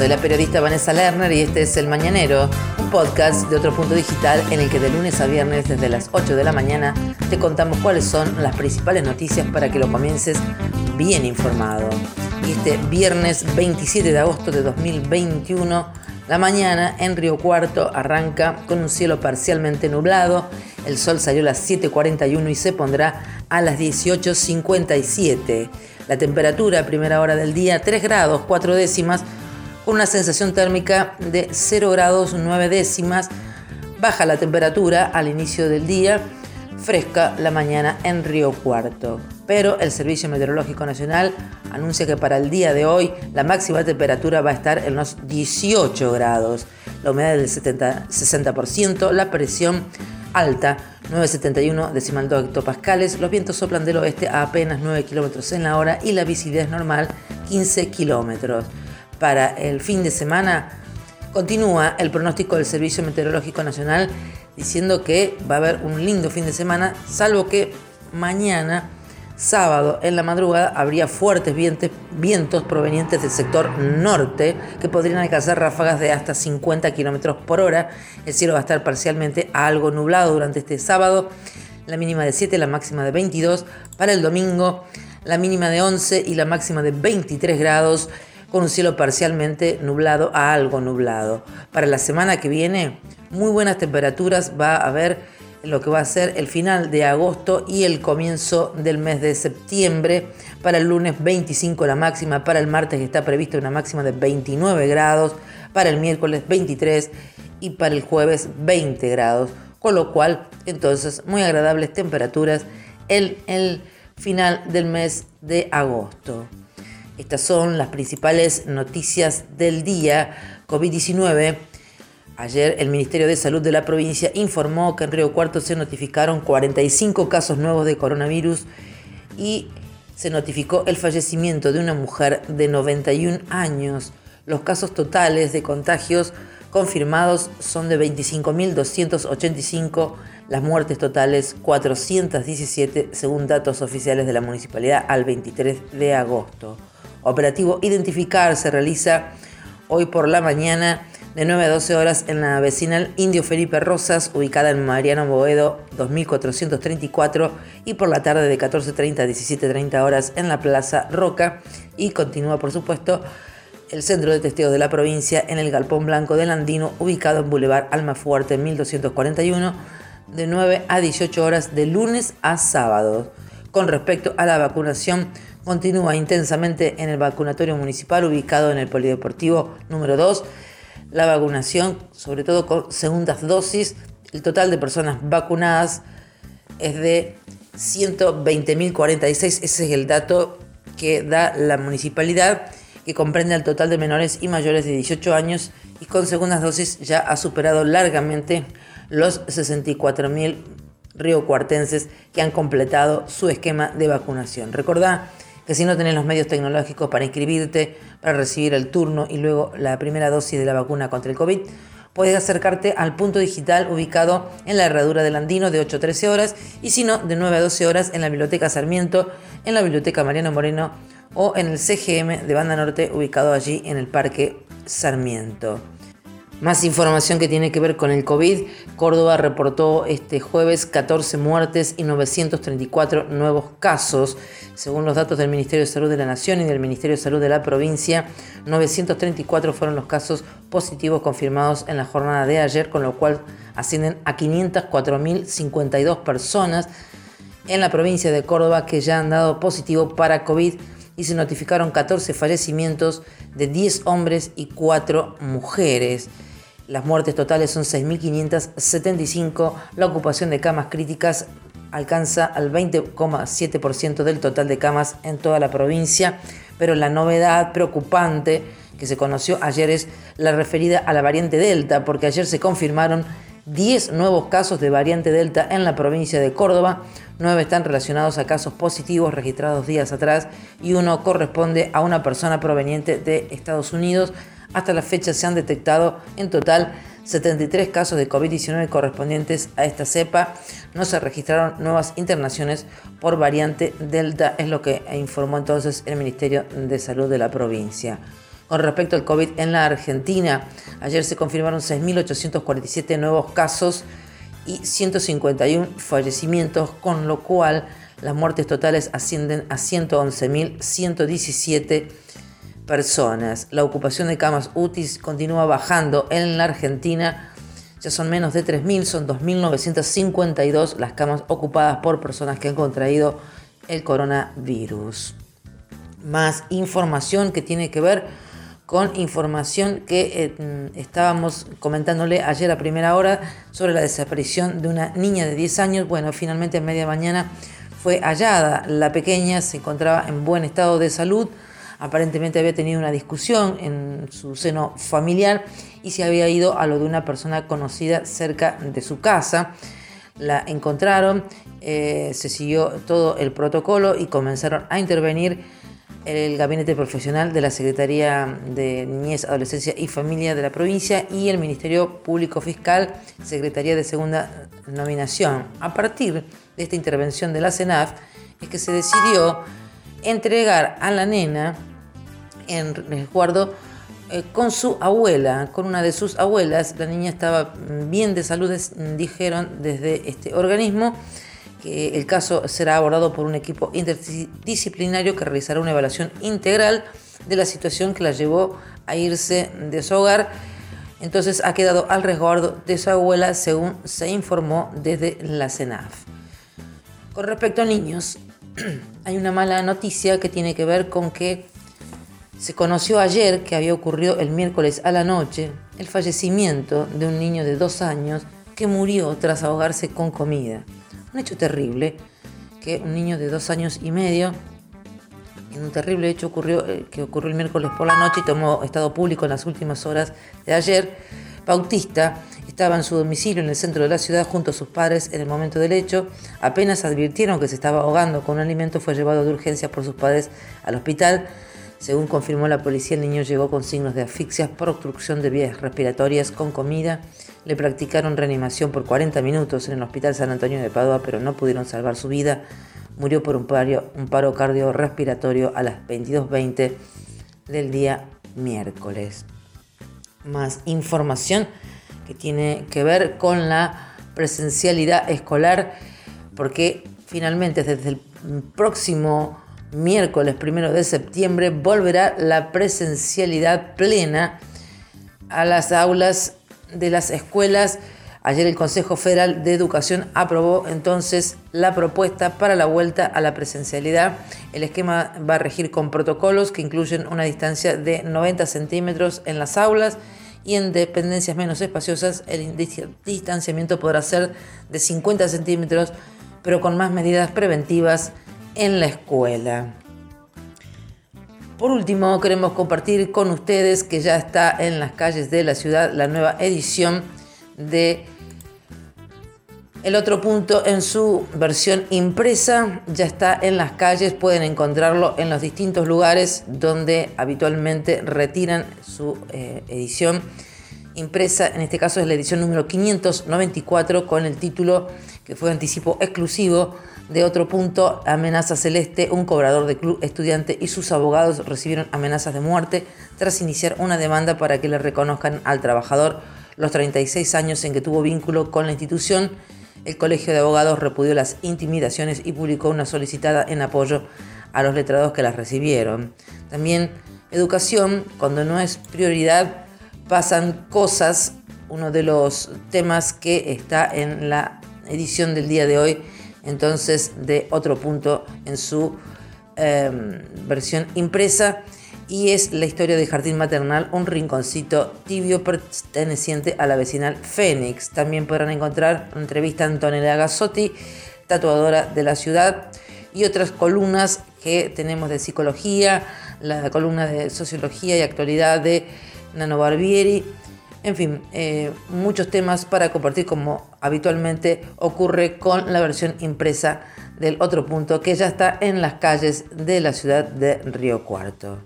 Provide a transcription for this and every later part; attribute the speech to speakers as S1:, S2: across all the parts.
S1: Soy la periodista Vanessa Lerner y este es El Mañanero, un podcast de otro punto digital en el que de lunes a viernes desde las 8 de la mañana te contamos cuáles son las principales noticias para que lo comiences bien informado. Y este viernes 27 de agosto de 2021, la mañana en Río Cuarto arranca con un cielo parcialmente nublado. El sol salió a las 7.41 y se pondrá a las 18.57. La temperatura primera hora del día 3 grados 4 décimas con una sensación térmica de 0 grados 9 décimas. Baja la temperatura al inicio del día, fresca la mañana en Río Cuarto. Pero el Servicio Meteorológico Nacional anuncia que para el día de hoy la máxima temperatura va a estar en los 18 grados, la humedad del 70, 60%, la presión alta 971 decimal 2 hectopascales, los vientos soplan del oeste a apenas 9 kilómetros en la hora y la visibilidad es normal 15 kilómetros para el fin de semana, continúa el pronóstico del Servicio Meteorológico Nacional diciendo que va a haber un lindo fin de semana, salvo que mañana, sábado, en la madrugada, habría fuertes vientos, provenientes del sector norte que podrían alcanzar ráfagas de hasta 50 kilómetros por hora. El cielo va a estar parcialmente algo nublado durante este sábado, la mínima de 7, la máxima de 22. Para el domingo, la mínima de 11 y la máxima de 23 grados con un cielo parcialmente nublado a algo nublado. Para la semana que viene, muy buenas temperaturas va a haber lo que va a ser el final de agosto y el comienzo del mes de septiembre. Para el lunes 25 la máxima, para el martes está prevista una máxima de 29 grados, para el miércoles 23 y para el jueves 20 grados. Con lo cual, entonces, muy agradables temperaturas en el final del mes de agosto. Estas son las principales noticias del día. COVID-19. Ayer el Ministerio de Salud de la provincia informó que en Río Cuarto se notificaron 45 casos nuevos de coronavirus y se notificó el fallecimiento de una mujer de 91 años. Los casos totales de contagios confirmados son de 25.285, las muertes totales 417 según datos oficiales de la municipalidad al 23 de agosto. Operativo Identificar se realiza hoy por la mañana de 9 a 12 horas en la vecinal Indio Felipe Rosas, ubicada en Mariano Boedo 2434, y por la tarde de 14.30 a 17.30 horas en la Plaza Roca. Y continúa, por supuesto, el Centro de Testigos de la Provincia en el Galpón Blanco del Andino, ubicado en Boulevard Almafuerte 1241, de 9 a 18 horas de lunes a sábado. Con respecto a la vacunación, continúa intensamente en el vacunatorio municipal ubicado en el Polideportivo número 2. La vacunación, sobre todo con segundas dosis, el total de personas vacunadas es de 120.046. Ese es el dato que da la municipalidad, que comprende al total de menores y mayores de 18 años y con segundas dosis ya ha superado largamente los 64.000 riocuartenses que han completado su esquema de vacunación. Recordá que si no tenés los medios tecnológicos para inscribirte, para recibir el turno y luego la primera dosis de la vacuna contra el COVID, puedes acercarte al punto digital ubicado en la herradura del Andino de 8 a 13 horas y si no, de 9 a 12 horas en la Biblioteca Sarmiento, en la Biblioteca Mariano Moreno o en el CGM de Banda Norte ubicado allí en el Parque Sarmiento. Más información que tiene que ver con el COVID. Córdoba reportó este jueves 14 muertes y 934 nuevos casos. Según los datos del Ministerio de Salud de la Nación y del Ministerio de Salud de la provincia, 934 fueron los casos positivos confirmados en la jornada de ayer, con lo cual ascienden a 504.052 personas en la provincia de Córdoba que ya han dado positivo para COVID y se notificaron 14 fallecimientos de 10 hombres y 4 mujeres. Las muertes totales son 6.575. La ocupación de camas críticas alcanza al 20,7% del total de camas en toda la provincia. Pero la novedad preocupante que se conoció ayer es la referida a la variante Delta, porque ayer se confirmaron 10 nuevos casos de variante Delta en la provincia de Córdoba. 9 están relacionados a casos positivos registrados días atrás y uno corresponde a una persona proveniente de Estados Unidos. Hasta la fecha se han detectado en total 73 casos de COVID-19 correspondientes a esta cepa. No se registraron nuevas internaciones por variante Delta, es lo que informó entonces el Ministerio de Salud de la provincia. Con respecto al COVID en la Argentina, ayer se confirmaron 6.847 nuevos casos y 151 fallecimientos, con lo cual las muertes totales ascienden a 111.117 personas. La ocupación de camas UTIs continúa bajando en la Argentina. Ya son menos de 3.000, son 2.952 las camas ocupadas por personas que han contraído el coronavirus. Más información que tiene que ver con información que eh, estábamos comentándole ayer a primera hora sobre la desaparición de una niña de 10 años. Bueno, finalmente a media mañana fue hallada. La pequeña se encontraba en buen estado de salud aparentemente había tenido una discusión en su seno familiar y se había ido a lo de una persona conocida cerca de su casa. La encontraron, eh, se siguió todo el protocolo y comenzaron a intervenir el gabinete profesional de la Secretaría de Niñez, Adolescencia y Familia de la provincia y el Ministerio Público Fiscal, Secretaría de Segunda Nominación. A partir de esta intervención de la CENAF es que se decidió entregar a la nena en resguardo eh, con su abuela, con una de sus abuelas. La niña estaba bien de salud, dijeron desde este organismo que el caso será abordado por un equipo interdisciplinario que realizará una evaluación integral de la situación que la llevó a irse de su hogar. Entonces ha quedado al resguardo de su abuela, según se informó desde la CENAF. Con respecto a niños, hay una mala noticia que tiene que ver con que se conoció ayer que había ocurrido el miércoles a la noche el fallecimiento de un niño de dos años que murió tras ahogarse con comida. Un hecho terrible, que un niño de dos años y medio, en un terrible hecho ocurrió, eh, que ocurrió el miércoles por la noche y tomó estado público en las últimas horas de ayer, Bautista estaba en su domicilio en el centro de la ciudad junto a sus padres en el momento del hecho. Apenas advirtieron que se estaba ahogando con un alimento, fue llevado de urgencia por sus padres al hospital según confirmó la policía, el niño llegó con signos de asfixia por obstrucción de vías respiratorias con comida. Le practicaron reanimación por 40 minutos en el Hospital San Antonio de Padua, pero no pudieron salvar su vida. Murió por un paro, un paro cardiorrespiratorio a las 22.20 del día miércoles. Más información que tiene que ver con la presencialidad escolar, porque finalmente desde el próximo miércoles primero de septiembre volverá la presencialidad plena a las aulas de las escuelas. Ayer el Consejo Federal de Educación aprobó entonces la propuesta para la vuelta a la presencialidad. El esquema va a regir con protocolos que incluyen una distancia de 90 centímetros en las aulas y en dependencias menos espaciosas el distanciamiento podrá ser de 50 centímetros, pero con más medidas preventivas en la escuela. Por último, queremos compartir con ustedes que ya está en las calles de la ciudad la nueva edición de El otro punto en su versión impresa. Ya está en las calles, pueden encontrarlo en los distintos lugares donde habitualmente retiran su eh, edición impresa. En este caso es la edición número 594 con el título que fue anticipo exclusivo de otro punto, amenaza celeste, un cobrador de club estudiante y sus abogados recibieron amenazas de muerte tras iniciar una demanda para que le reconozcan al trabajador los 36 años en que tuvo vínculo con la institución. El Colegio de Abogados repudió las intimidaciones y publicó una solicitada en apoyo a los letrados que las recibieron. También educación, cuando no es prioridad, pasan cosas, uno de los temas que está en la edición del día de hoy entonces de otro punto en su em, versión impresa y es la historia de Jardín Maternal, un rinconcito tibio perteneciente a la vecinal Fénix. También podrán encontrar una entrevista a Antonella Gazzotti, tatuadora de la ciudad, y otras columnas que tenemos de psicología, la columna de sociología y actualidad de Nano Barbieri, En fin, eh, muchos temas para compartir como habitualmente ocurre con la versión impresa del otro punto que ya está en las calles de la ciudad de Río Cuarto.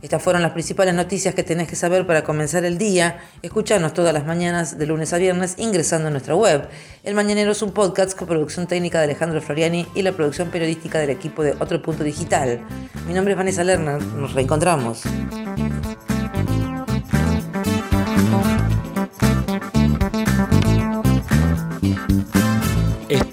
S1: Estas fueron las principales noticias que tenés que saber para comenzar el día. Escuchanos todas las mañanas de lunes a viernes ingresando a nuestra web. El Mañanero es un podcast con producción técnica de Alejandro Floriani y la producción periodística del equipo de Otro Punto Digital. Mi nombre es Vanessa Lerner. Nos reencontramos.